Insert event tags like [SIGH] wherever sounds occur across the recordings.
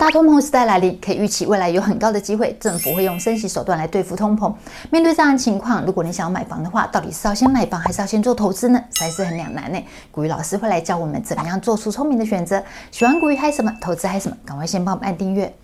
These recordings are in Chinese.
大通膨时代来临，可以预期未来有很高的机会，政府会用升息手段来对付通膨。面对这样的情况，如果你想要买房的话，到底是要先买房还是要先做投资呢？实在是很两难呢。古语老师会来教我们怎么样做出聪明的选择。喜欢古语嗨什么？投资嗨什么？赶快先帮我们按订阅。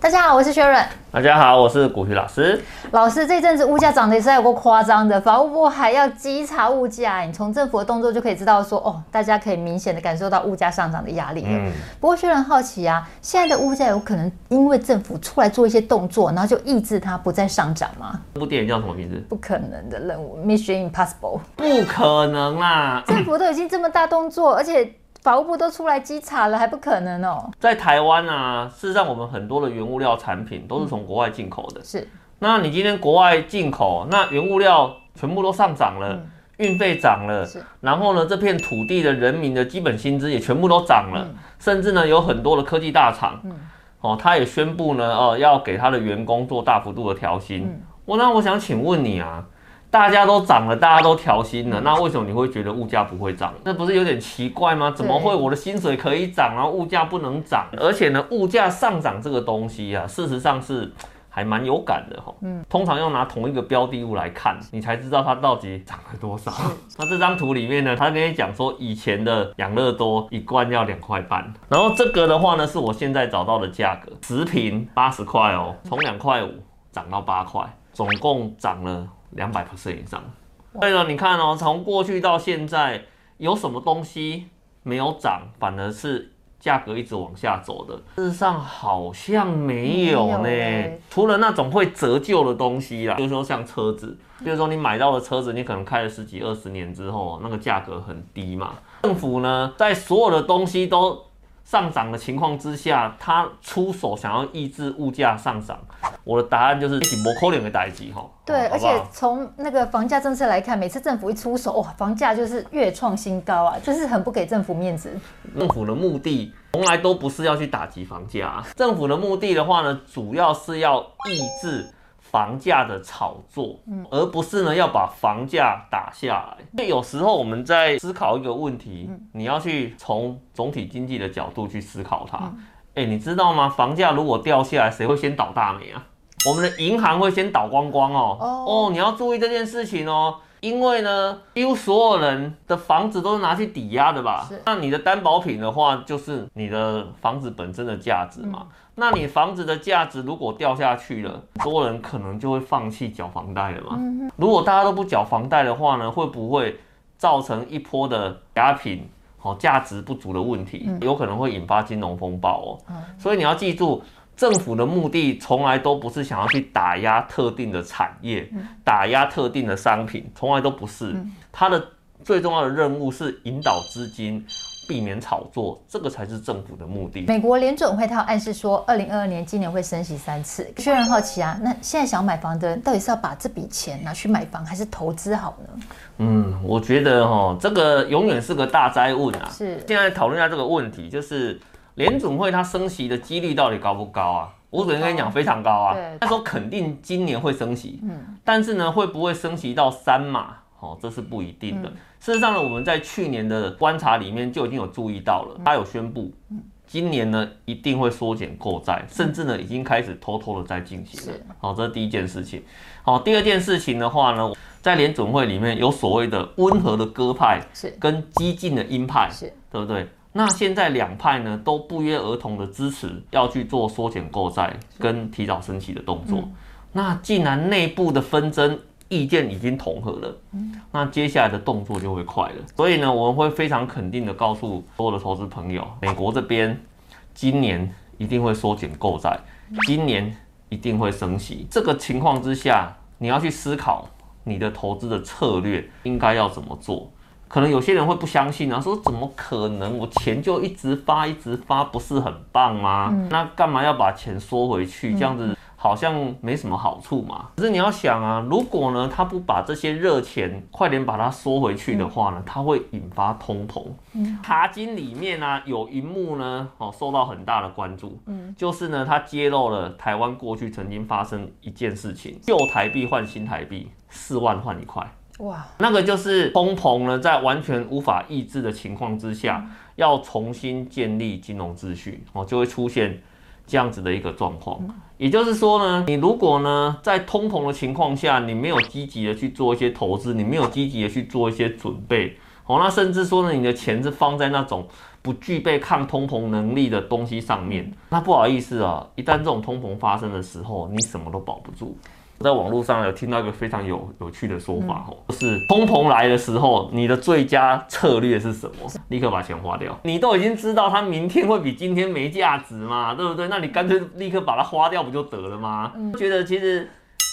大家好，我是薛润。大家好，我是股鱼老师。老师，这阵子物价涨得也是有够夸张的，法务部还要稽查物价。你从政府的动作就可以知道说，哦，大家可以明显的感受到物价上涨的压力。嗯。不过薛润好奇啊，现在的物价有可能因为政府出来做一些动作，然后就抑制它不再上涨吗？这部电影叫什么名字？不可能的任务，Mission Impossible。不可能啦！政府都已经这么大动作，而且。法务部都出来稽查了，还不可能哦。在台湾啊，事实上我们很多的原物料产品都是从国外进口的。是，那你今天国外进口，那原物料全部都上涨了，运费涨了，然后呢，这片土地的人民的基本薪资也全部都涨了，甚至呢，有很多的科技大厂，哦，他也宣布呢，哦，要给他的员工做大幅度的调薪。我那我想请问你啊。大家都涨了，大家都调薪了，那为什么你会觉得物价不会涨？那不是有点奇怪吗？怎么会我的薪水可以涨，然后物价不能涨？而且呢，物价上涨这个东西啊，事实上是还蛮有感的哈。嗯，通常要拿同一个标的物来看，你才知道它到底涨了多少。那这张图里面呢，他跟你讲说，以前的养乐多一罐要两块半，然后这个的话呢，是我现在找到的价格，十瓶八十块哦，从两块五涨到八块，总共涨了。两百 percent 以上，对了，你看哦，从过去到现在，有什么东西没有涨，反而是价格一直往下走的？事实上好像没有呢，除了那种会折旧的东西啦，比如说像车子，比如说你买到的车子，你可能开了十几二十年之后，那个价格很低嘛。政府呢，在所有的东西都上涨的情况之下，他出手想要抑制物价上涨。我的答案就是一模扣脸的打击哈。对，而且从那个房价政策来看，每次政府一出手，哇，房价就是越创新高啊，就是很不给政府面子。政府的目的从来都不是要去打击房价，政府的目的的话呢，主要是要抑制。房价的炒作，而不是呢要把房价打下来。所以有时候我们在思考一个问题，你要去从总体经济的角度去思考它。哎，你知道吗？房价如果掉下来，谁会先倒大霉啊？我们的银行会先倒光光哦。哦，你要注意这件事情哦，因为呢，几乎所有人的房子都是拿去抵押的吧？那你的担保品的话，就是你的房子本身的价值嘛。那你房子的价值如果掉下去了，很多人可能就会放弃缴房贷了嘛。如果大家都不缴房贷的话呢，会不会造成一波的押品好价值不足的问题？有可能会引发金融风暴哦。所以你要记住，政府的目的从来都不是想要去打压特定的产业，打压特定的商品，从来都不是。它的最重要的任务是引导资金。避免炒作，这个才是政府的目的。美国联准会它有暗示说，二零二二年今年会升息三次。虽然好奇啊，那现在想买房的人到底是要把这笔钱拿去买房，还是投资好呢？嗯，我觉得哈，这个永远是个大灾问啊。是，现在讨论一下这个问题，就是联准会它升息的几率到底高不高啊？我只能跟你讲，非常高啊。他说肯定今年会升息，嗯，但是呢，会不会升息到三码？哦，这是不一定的。事实上呢，我们在去年的观察里面就已经有注意到了，他有宣布，今年呢一定会缩减购债，甚至呢已经开始偷偷的在进行了。好，这是第一件事情。好，第二件事情的话呢，在联总会里面有所谓的温和的鸽派，是跟激进的鹰派，是，对不对？那现在两派呢都不约而同的支持要去做缩减购债跟提早升息的动作。那既然内部的纷争，意见已经统合了，那接下来的动作就会快了。所以呢，我们会非常肯定的告诉所有的投资朋友，美国这边今年一定会缩减购债，今年一定会升息。这个情况之下，你要去思考你的投资的策略应该要怎么做。可能有些人会不相信啊，说怎么可能？我钱就一直发一直发，不是很棒吗？那干嘛要把钱缩回去？这样子。好像没什么好处嘛，可是你要想啊，如果呢，他不把这些热钱快点把它缩回去的话呢，它会引发通膨。嗯，塔金里面呢、啊、有一幕呢，哦，受到很大的关注，嗯，就是呢，他揭露了台湾过去曾经发生一件事情，旧台币换新台币，四万换一块。哇，那个就是通膨呢，在完全无法抑制的情况之下，嗯、要重新建立金融秩序哦，就会出现这样子的一个状况。嗯、也就是说呢，你如果呢在通膨的情况下，你没有积极的去做一些投资，你没有积极的去做一些准备，哦，那甚至说呢，你的钱是放在那种不具备抗通膨能力的东西上面，那不好意思啊，一旦这种通膨发生的时候，你什么都保不住。我在网络上有听到一个非常有有趣的说法，哦，就是通膨来的时候，你的最佳策略是什么？立刻把钱花掉。你都已经知道它明天会比今天没价值嘛，对不对？那你干脆立刻把它花掉不就得了吗？觉得其实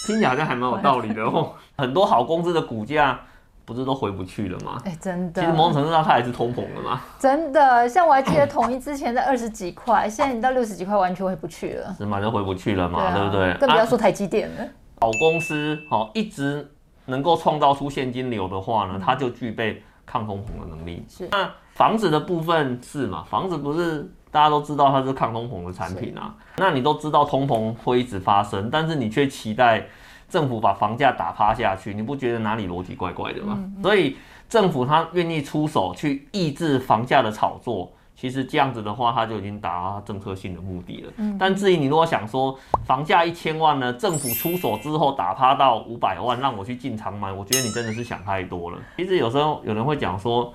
听起来好像还蛮有道理的哦。[LAUGHS] 很多好公司的股价不是都回不去了吗？哎，真的。其实某种程度上它也是通膨了嘛。真的，像我还记得统一之前在二十几块，现在你到六十几块完全回不去了。是嘛？就回不去了嘛，对不对？更不要说台积电了。好公司，哦一直能够创造出现金流的话呢，它就具备抗通膨的能力。是，那房子的部分是嘛？房子不是大家都知道它是抗通膨的产品啊？那你都知道通膨会一直发生，但是你却期待政府把房价打趴下去，你不觉得哪里逻辑怪怪的吗？嗯嗯。所以政府它愿意出手去抑制房价的炒作。其实这样子的话，它就已经达到政策性的目的了。嗯，但至于你如果想说房价一千万呢，政府出手之后打趴到五百万，让我去进场买，我觉得你真的是想太多了。其实有时候有人会讲说，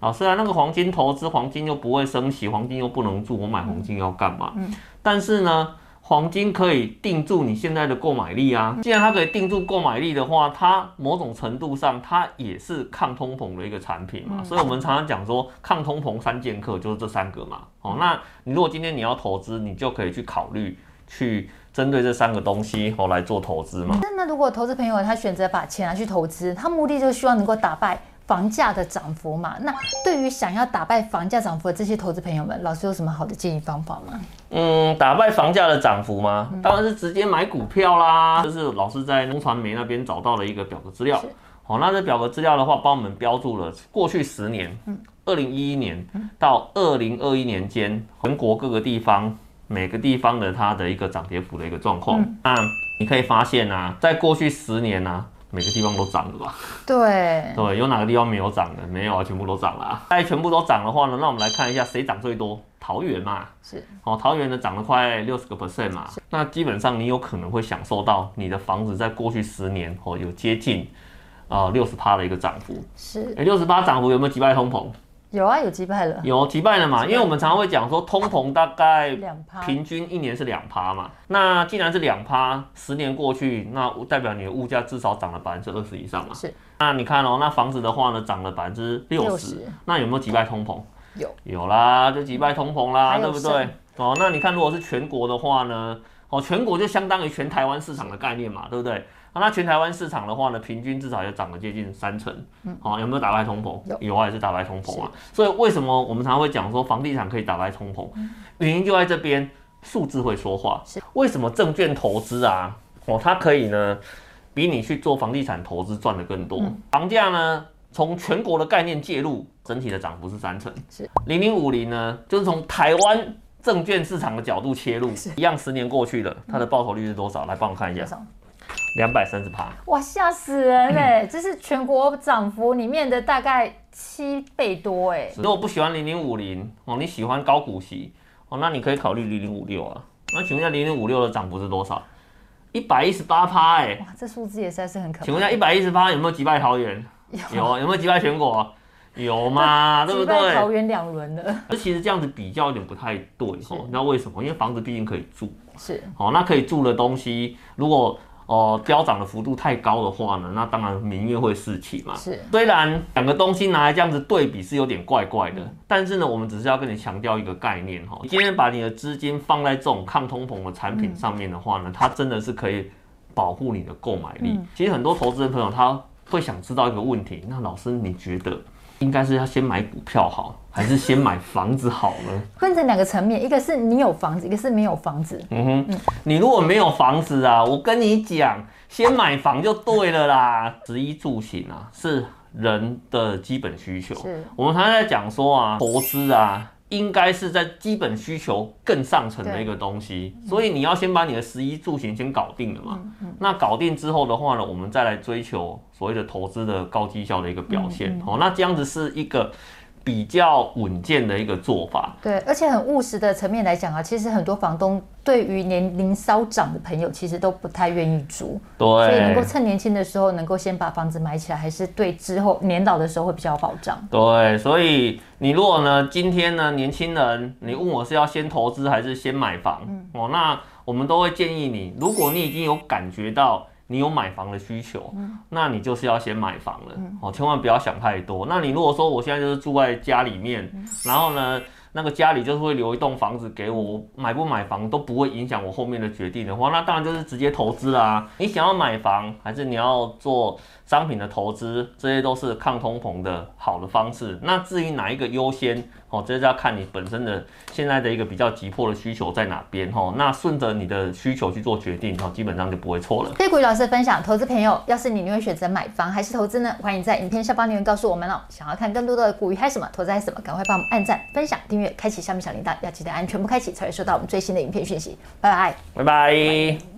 老师啊，那个黄金投资，黄金又不会升息，黄金又不能住，我买黄金要干嘛？嗯，但是呢。黄金可以定住你现在的购买力啊！既然它可以定住购买力的话，它某种程度上它也是抗通膨的一个产品嘛。所以我们常常讲说，抗通膨三剑客就是这三个嘛。哦，那你如果今天你要投资，你就可以去考虑去针对这三个东西哦来做投资嘛。那如果投资朋友他选择把钱拿去投资，他目的就是希望能够打败。房价的涨幅嘛，那对于想要打败房价涨幅的这些投资朋友们，老师有什么好的建议方法吗？嗯，打败房价的涨幅吗？嗯、当然是直接买股票啦。就是老师在风传媒那边找到了一个表格资料。好，那这表格资料的话，帮我们标注了过去十年，嗯，二零一一年到二零二一年间，全国各个地方每个地方的它的一个涨跌幅的一个状况。嗯、那你可以发现啊，在过去十年啊。每个地方都涨了吧？对 [LAUGHS] 对，有哪个地方没有涨的？没有啊，全部都涨了。啊在全部都涨的话呢，那我们来看一下谁涨最多？桃园嘛，是哦，桃园呢涨了快六十个 percent 嘛。那基本上你有可能会享受到你的房子在过去十年哦有接近啊六十趴的一个涨幅。是，哎，六十趴涨幅有没有击败通膨？有啊，有击败了，有击败了嘛？因为我们常常会讲说，通膨大概两趴，平均一年是两趴嘛。那既然是两趴，十年过去，那代表你的物价至少涨了百分之二十以上嘛。是。那你看哦，那房子的话呢，涨了百分之六十，那有没有击败通膨？有，有啦，就击败通膨啦，对不对？哦，那你看，如果是全国的话呢？哦，全国就相当于全台湾市场的概念嘛，对不对？那全台湾市场的话呢，平均至少也涨了接近三成。嗯，好，有没有打败通膨？有，有啊，也是打败通膨啊。所以为什么我们常常会讲说房地产可以打败通膨？原因就在这边，数字会说话。是，为什么证券投资啊，哦，它可以呢，比你去做房地产投资赚得更多？房价呢，从全国的概念介入，整体的涨幅是三成。是，零零五零呢，就是从台湾证券市场的角度切入，一样，十年过去了，它的报酬率是多少？来帮我看一下。两百三十趴，哇，吓死人嘞！这是全国涨幅里面的大概七倍多哎。如果不喜欢零零五零哦，你喜欢高股息哦，那你可以考虑零零五六啊。那请问一下，零零五六的涨幅是多少？一百一十八趴哎！哇，这数字也实在是很可怕。请问一下，一百一十八有没有击败桃园？有，有，有没有击败全国？有嘛？[LAUGHS] 对不对？桃园两轮的。这其实这样子比较有点不太对哦。你知道为什么？因为房子毕竟可以住。是。哦，那可以住的东西，如果哦，飙涨的幅度太高的话呢，那当然民怨会四起嘛。是，虽然两个东西拿来这样子对比是有点怪怪的，嗯、但是呢，我们只是要跟你强调一个概念哈。你今天把你的资金放在这种抗通膨的产品上面的话呢，嗯、它真的是可以保护你的购买力。嗯、其实很多投资人朋友他会想知道一个问题，那老师你觉得？应该是要先买股票好，还是先买房子好呢？[LAUGHS] 分成两个层面，一个是你有房子，一个是没有房子。嗯哼，嗯，你如果没有房子啊，我跟你讲，先买房就对了啦。食衣住行啊，是人的基本需求。是，我们常常在讲说啊，投资啊。应该是在基本需求更上层的一个东西，所以你要先把你的十一住行先搞定了嘛。那搞定之后的话呢，我们再来追求所谓的投资的高绩效的一个表现。哦，那这样子是一个。比较稳健的一个做法，对，而且很务实的层面来讲啊，其实很多房东对于年龄稍长的朋友，其实都不太愿意租，对，所以能够趁年轻的时候能够先把房子买起来，还是对之后年老的时候会比较有保障。对，所以你如果呢，今天呢，年轻人，你问我是要先投资还是先买房，嗯，哦，那我们都会建议你，如果你已经有感觉到。你有买房的需求，嗯，那你就是要先买房了，哦，千万不要想太多。那你如果说我现在就是住在家里面，然后呢，那个家里就是会留一栋房子给我，我买不买房都不会影响我后面的决定的话，那当然就是直接投资啦。你想要买房，还是你要做商品的投资，这些都是抗通膨的好的方式。那至于哪一个优先？哦，这是要看你本身的现在的一个比较急迫的需求在哪边哈。那顺着你的需求去做决定，哈，基本上就不会错了。谢谢股鱼老师分享，投资朋友，要是你，你会选择买房还是投资呢？欢迎在影片下方留言告诉我们哦。想要看更多的股鱼嗨什么，投资还什么，赶快帮我们按赞、分享、订阅开启下面小铃铛，要记得按全部开启，才会收到我们最新的影片讯息。拜拜，拜拜。